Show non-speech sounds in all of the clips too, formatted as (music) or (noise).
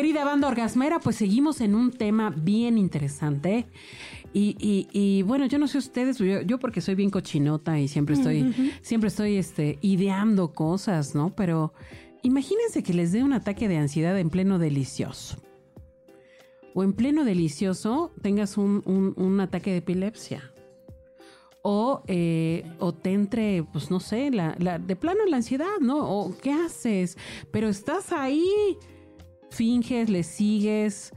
Querida banda orgasmera, pues seguimos en un tema bien interesante. Y, y, y bueno, yo no sé ustedes, yo, yo, porque soy bien cochinota y siempre estoy, siempre estoy este, ideando cosas, ¿no? Pero imagínense que les dé un ataque de ansiedad en pleno delicioso. O en pleno delicioso tengas un, un, un ataque de epilepsia. O, eh, o te entre, pues no sé, la, la, de plano la ansiedad, ¿no? O qué haces, pero estás ahí, finges, le sigues,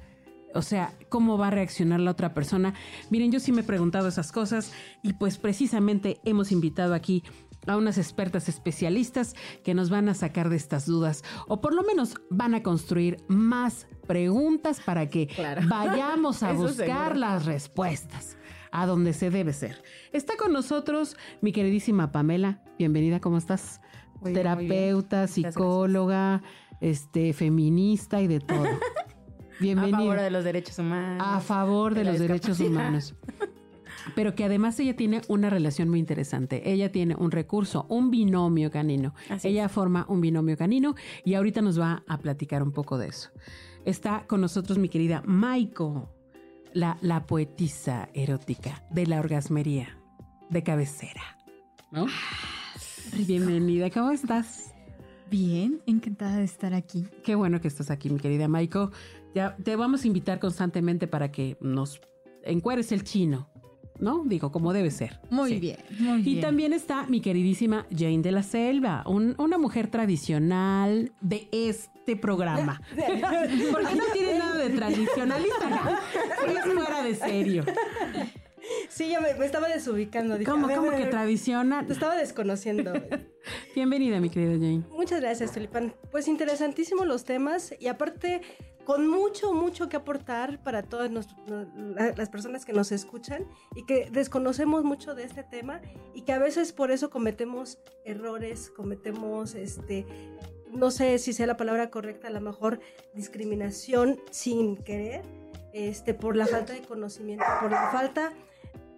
o sea, ¿cómo va a reaccionar la otra persona? Miren, yo sí me he preguntado esas cosas y pues precisamente hemos invitado aquí a unas expertas especialistas que nos van a sacar de estas dudas o por lo menos van a construir más preguntas para que claro. (laughs) vayamos a buscar las respuestas a donde se debe ser. Está con nosotros mi queridísima Pamela. Bienvenida, ¿cómo estás? Muy Terapeuta, bien, psicóloga, este, feminista y de todo. (laughs) Bienvenida. A favor de los derechos humanos. A favor de, de los derechos humanos. Pero que además ella tiene una relación muy interesante. Ella tiene un recurso, un binomio canino. Así ella es. forma un binomio canino y ahorita nos va a platicar un poco de eso. Está con nosotros mi querida Maiko, la, la poetisa erótica de la orgasmería de cabecera. ¿No? Bienvenida, ¿cómo estás? Bien, encantada de estar aquí. Qué bueno que estás aquí, mi querida Maiko. Ya te vamos a invitar constantemente para que nos encueres el chino. ¿no? Digo, como debe ser. Muy sí. bien, muy y bien. también está mi queridísima Jane de la Selva, un, una mujer tradicional de este programa. (laughs) (laughs) Porque no tiene nada de tradicionalista, es fuera de serio. Sí, yo me, me estaba desubicando. Dije, ¿Cómo, cómo que tradicional? Te estaba desconociendo. (laughs) Bienvenida, mi querida Jane. Muchas gracias, Tulipán. Pues interesantísimos los temas y aparte con mucho, mucho que aportar para todas nos, las personas que nos escuchan y que desconocemos mucho de este tema y que a veces por eso cometemos errores, cometemos, este, no sé si sea la palabra correcta, a lo mejor discriminación sin querer, este, por la falta de conocimiento, por la falta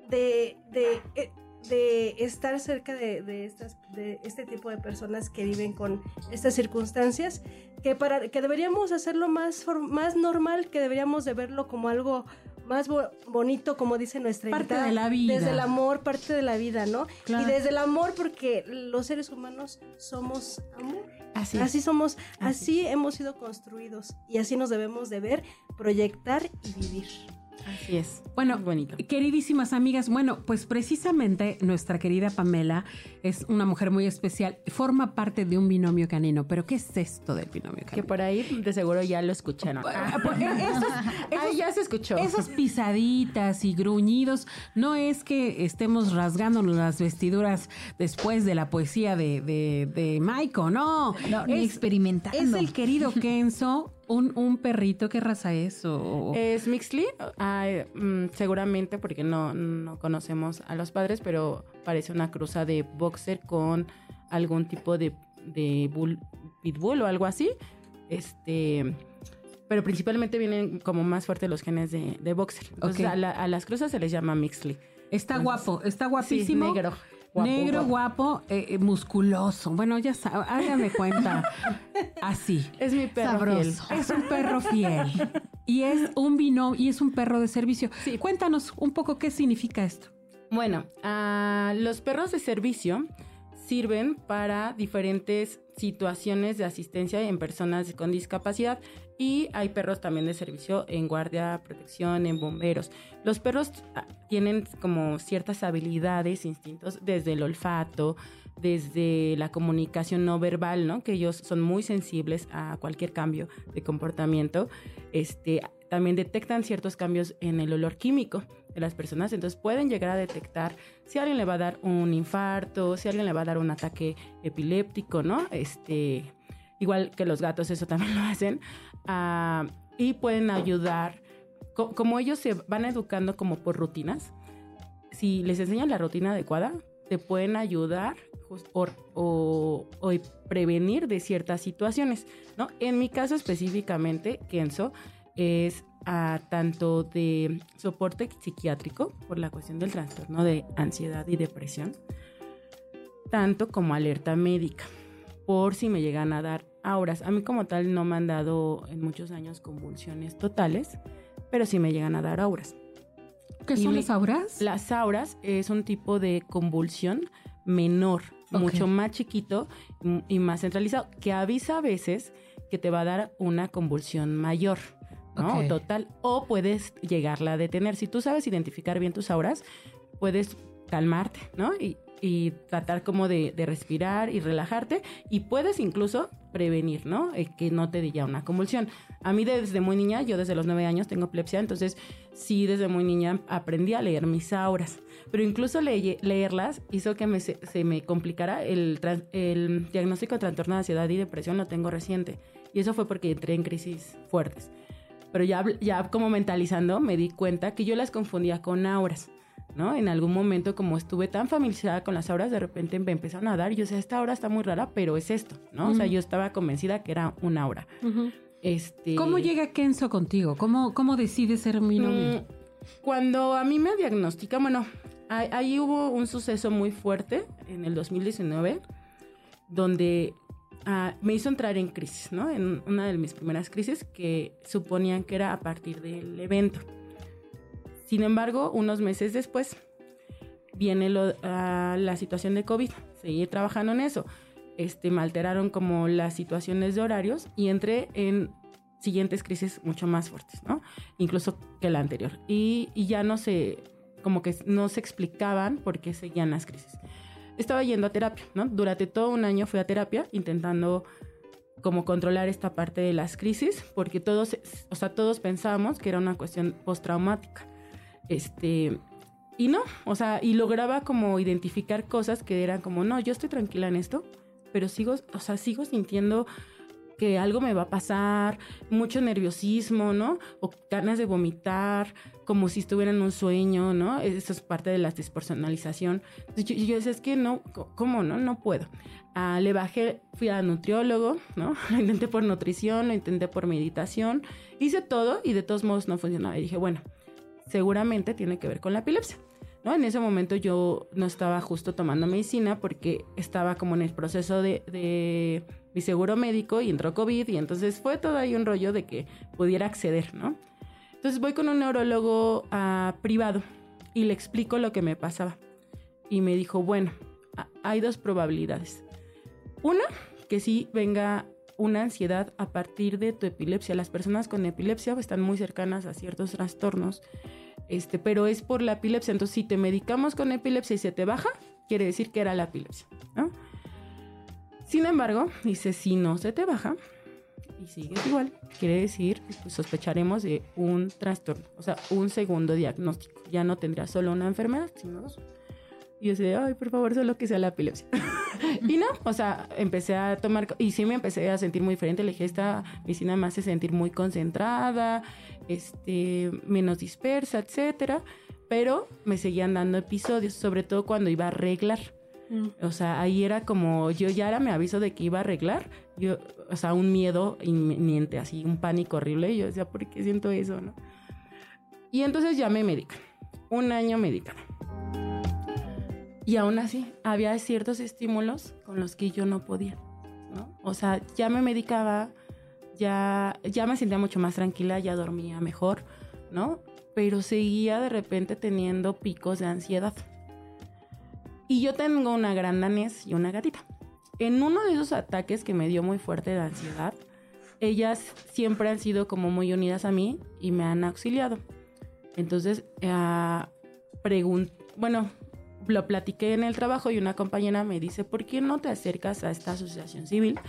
de, de eh, de estar cerca de, de, estas, de este tipo de personas que viven con estas circunstancias, que, para, que deberíamos hacerlo más, más normal, que deberíamos de verlo como algo más bo bonito, como dice nuestra Parte invitada, de la vida. Desde el amor, parte de la vida, ¿no? Claro. Y desde el amor, porque los seres humanos somos amor. Así, así somos, así. así hemos sido construidos y así nos debemos de ver, proyectar y vivir. Así es. Bueno, bonito. queridísimas amigas, bueno, pues precisamente nuestra querida Pamela es una mujer muy especial, forma parte de un binomio canino, pero ¿qué es esto del binomio canino? Que por ahí de seguro ya lo escucharon. Ah, pues, esos, (laughs) esos, ya se escuchó. Esas pisaditas y gruñidos, no es que estemos rasgándonos las vestiduras después de la poesía de, de, de Maiko, no. No, es, experimentando. Es el querido Kenzo un, un, perrito, ¿qué raza es? O... Es Mixly, ah, mm, seguramente porque no, no conocemos a los padres, pero parece una cruza de boxer con algún tipo de, de bull, pitbull o algo así. Este, pero principalmente vienen como más fuertes los genes de, de boxer. Entonces okay. a, la, a, las cruzas se les llama Mixly. Está Entonces, guapo, está guapísimo. Sí, negro. Guapo, Negro, guapo, guapo eh, musculoso. Bueno, ya sabe, hágame cuenta. Así. Es mi perro Sabroso. fiel. Es un perro fiel. Y es un vino y es un perro de servicio. Sí. Cuéntanos un poco qué significa esto. Bueno, uh, los perros de servicio sirven para diferentes situaciones de asistencia en personas con discapacidad y hay perros también de servicio en guardia, protección, en bomberos. Los perros tienen como ciertas habilidades, instintos desde el olfato, desde la comunicación no verbal, ¿no? Que ellos son muy sensibles a cualquier cambio de comportamiento. Este, también detectan ciertos cambios en el olor químico las personas, entonces pueden llegar a detectar si alguien le va a dar un infarto, si alguien le va a dar un ataque epiléptico, ¿no? Este, igual que los gatos, eso también (laughs) lo hacen. Uh, y pueden ayudar, co- como ellos se van educando como por rutinas, si les enseñan la rutina adecuada, te pueden ayudar o, o- o prevenir de ciertas situaciones, ¿no? En mi caso específicamente, Kenzo, es a tanto de soporte psiquiátrico por la cuestión del trastorno de ansiedad y depresión, tanto como alerta médica, por si me llegan a dar auras. A mí como tal no me han dado en muchos años convulsiones totales, pero sí me llegan a dar auras. ¿Qué Y son las auras? Las auras es un tipo de convulsión menor, mucho más chiquito y más centralizado, que avisa a veces que te va a dar una convulsión mayor, Total. O puedes llegarla a detener. Si tú sabes identificar bien tus auras, puedes calmarte, ¿no? Y, y tratar como de, de respirar y relajarte y puedes incluso prevenir, ¿no? Eh, que no te dé ya una convulsión. A mí desde muy niña, yo desde los nueve años tengo epilepsia, entonces sí desde muy niña aprendí a leer mis auras, pero incluso leye- leerlas hizo que me, se, se me complicara el, el diagnóstico de trastorno de ansiedad y depresión lo tengo reciente y eso fue porque entré en crisis fuertes. Pero ya, ya como mentalizando me di cuenta que yo las confundía con auras. ¿no? En algún momento, como estuve tan familiarizada con las auras, de repente me empezaron a dar y yo decía, esta aura está muy rara, pero es esto, ¿no? O sea, yo estaba convencida que era una aura. Este, ¿Cómo llega Kenzo contigo? ¿Cómo, cómo decide ser mi novio? Mm, Cuando a mí me diagnostican, bueno, ahí, ahí hubo un suceso muy fuerte en el 2019, donde me hizo entrar en crisis, ¿no? En una de mis primeras crisis que suponían que era a partir del evento. Sin embargo, unos meses después viene ah, la situación de COVID. Seguí trabajando en eso. Este, me alteraron como las situaciones de horarios y entré en siguientes crisis mucho más fuertes, ¿no? Incluso que la anterior. Y, y ya no se, como que no se explicaban por qué seguían las crisis. Estaba yendo a terapia, ¿no? Durante todo un año fui a terapia intentando como controlar esta parte de las crisis, porque todos, o sea, todos pensábamos que era una cuestión postraumática. Este, y no, o sea, y lograba como identificar cosas que eran como, no, yo estoy tranquila en esto, pero sigo, o sea, sigo sintiendo que algo me va a pasar, mucho nerviosismo, ¿no? O ganas de vomitar, como si estuviera en un sueño, ¿no? Eso es parte de la despersonalización. Yo, yo decía, es que no, ¿cómo no? No puedo. Ah, le bajé, fui a nutriólogo, ¿no? (laughs) Lo intenté por nutrición, lo intenté por meditación, hice todo y de todos modos no funcionaba. Y dije, bueno, seguramente tiene que ver con la epilepsia. ¿no? En ese momento yo no estaba justo tomando medicina porque estaba como en el proceso de mi seguro médico y entró COVID y entonces fue todo ahí un rollo de que pudiera acceder, ¿no? Entonces voy con un neurólogo ah, privado y le explico lo que me pasaba. Y me dijo, bueno, hay dos probabilidades. Una, que sí venga una ansiedad a partir de tu epilepsia. Las personas con epilepsia están muy cercanas a ciertos trastornos, este, pero es por la epilepsia. Entonces, si te medicamos con epilepsia y se te baja, quiere decir que era la epilepsia, ¿no? Sin embargo, dice, si no se te baja y sigues igual, quiere decir pues, sospecharemos de un trastorno, o sea, un segundo diagnóstico. Ya no tendrías solo una enfermedad, sino dos. Y yo decía, ay, por favor, solo que sea la epilepsia. (laughs) y no, o sea, empecé a tomar, y sí me empecé a sentir muy diferente. Le dije, esta medicina me hace sentir muy concentrada, este, menos dispersa, etcétera. Pero me seguían dando episodios, sobre todo cuando iba a arreglar. O sea, ahí era como, yo ya me aviso de que iba a arreglar, yo, o sea, un miedo inminente, así, un pánico horrible, y yo decía, ¿por qué siento eso, no? Y entonces ya me medican, un año medicada. Y aún así, había ciertos estímulos con los que yo no podía, ¿no? O sea, ya me medicaba, ya, ya me sentía mucho más tranquila, ya dormía mejor, ¿no? Pero seguía de repente teniendo picos de ansiedad. Y yo tengo una gran danés y una gatita. En uno de esos ataques que me dio muy fuerte de ansiedad, ellas siempre han sido como muy unidas a mí y me han auxiliado. Entonces, eh, bueno, lo platiqué en el trabajo y una compañera me dice, ¿por qué no te acercas a esta asociación civil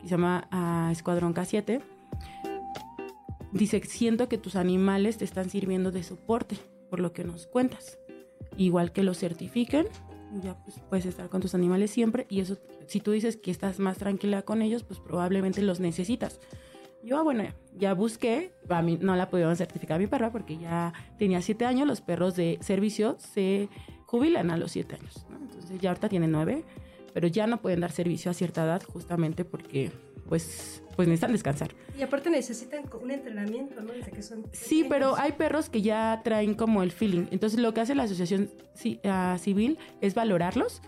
que se llama ah, Escuadrón K7? Dice, siento que tus animales te están sirviendo de soporte por lo que nos cuentas. Igual que los certifiquen, ya pues, puedes estar con tus animales siempre y eso, si tú dices que estás más tranquila con ellos, pues probablemente los necesitas. Yo, ah, bueno, ya, busqué, a mí no la pudieron certificar a mi perra porque ya tenía siete años, los perros de servicio se jubilan a los siete años, ¿no? Entonces ya ahorita tienen nueve, pero ya no pueden dar servicio a cierta edad justamente porque pues, pues necesitan descansar. Y aparte necesitan un entrenamiento, ¿no? Desde que son Sí, pequeños. pero hay perros que ya traen como el feeling. Entonces lo que hace la asociación ci- civil es valorarlos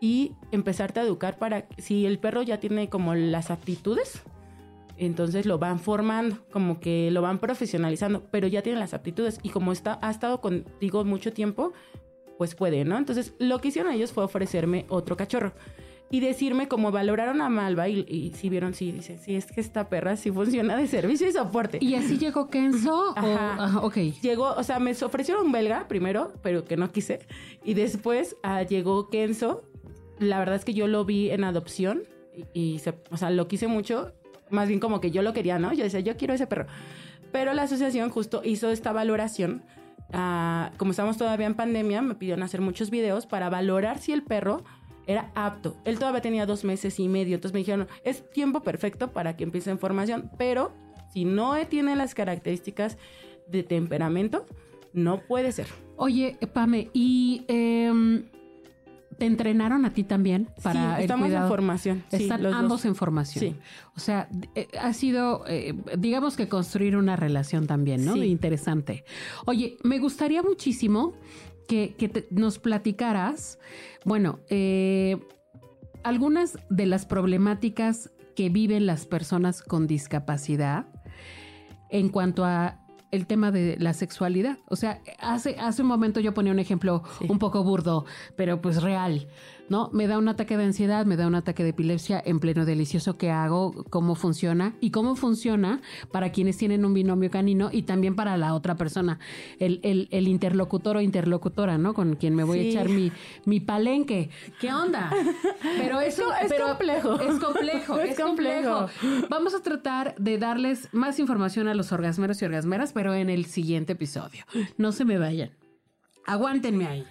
y empezarte a educar para si el perro ya tiene como las aptitudes, entonces lo van formando, como que lo van profesionalizando, pero ya tiene las aptitudes y como está ha estado contigo mucho tiempo, pues puede, ¿no? Entonces lo que hicieron ellos fue ofrecerme otro cachorro. Y decirme cómo valoraron a Malva y, y si vieron, sí, dice, sí, es que esta perra sí funciona de servicio y soporte. ¿Y así llegó Kenzo? o- Ajá. ajá, ok. Llegó, o sea, me ofrecieron un belga primero, pero que no quise. Y después ah, llegó Kenzo. La verdad es que yo lo vi en adopción y, y se- o sea, lo quise mucho. Más bien como que yo lo quería, ¿no? Yo decía, yo quiero ese perro. Pero la asociación justo hizo esta valoración. ah, como estamos todavía en pandemia, me pidieron hacer muchos videos para valorar si el perro era apto. Él todavía tenía dos meses y medio. Entonces me dijeron, es tiempo perfecto para que empiece en formación. Pero si no tiene las características de temperamento, no puede ser. Oye, Pame, ¿y em, te entrenaron a ti también para sí, el estamos cuidado? en formación. Sí, Están los dos. ambos en formación. Sí. O sea, eh, ha sido, eh, digamos que construir una relación también, ¿no? Sí. Interesante. Oye, me gustaría muchísimo que, nos platicaras, bueno, eh, algunas de las problemáticas que viven las personas con discapacidad en cuanto a el tema de la sexualidad. O sea, hace, hace un momento yo ponía un ejemplo Sí. un poco burdo, pero pues real, ¿no? Me da un ataque de ansiedad, me da un ataque de epilepsia en pleno delicioso. ¿Qué hago? ¿Cómo funciona? Y cómo funciona para quienes tienen un binomio canino y también para la otra persona, el, el- el interlocutor o interlocutora, ¿no? Con quien me voy a echar mi, mi palenque. ¿Qué onda? Pero Es eso es pero complejo. Es complejo, (laughs) es, Es complejo. complejo. Vamos a tratar de darles más información a los orgasmeros y orgasmeras, pero en el siguiente episodio. No se me vayan. Aguántenme ahí.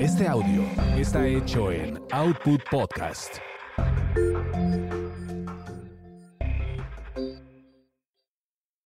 Este audio está hecho en Output Podcast.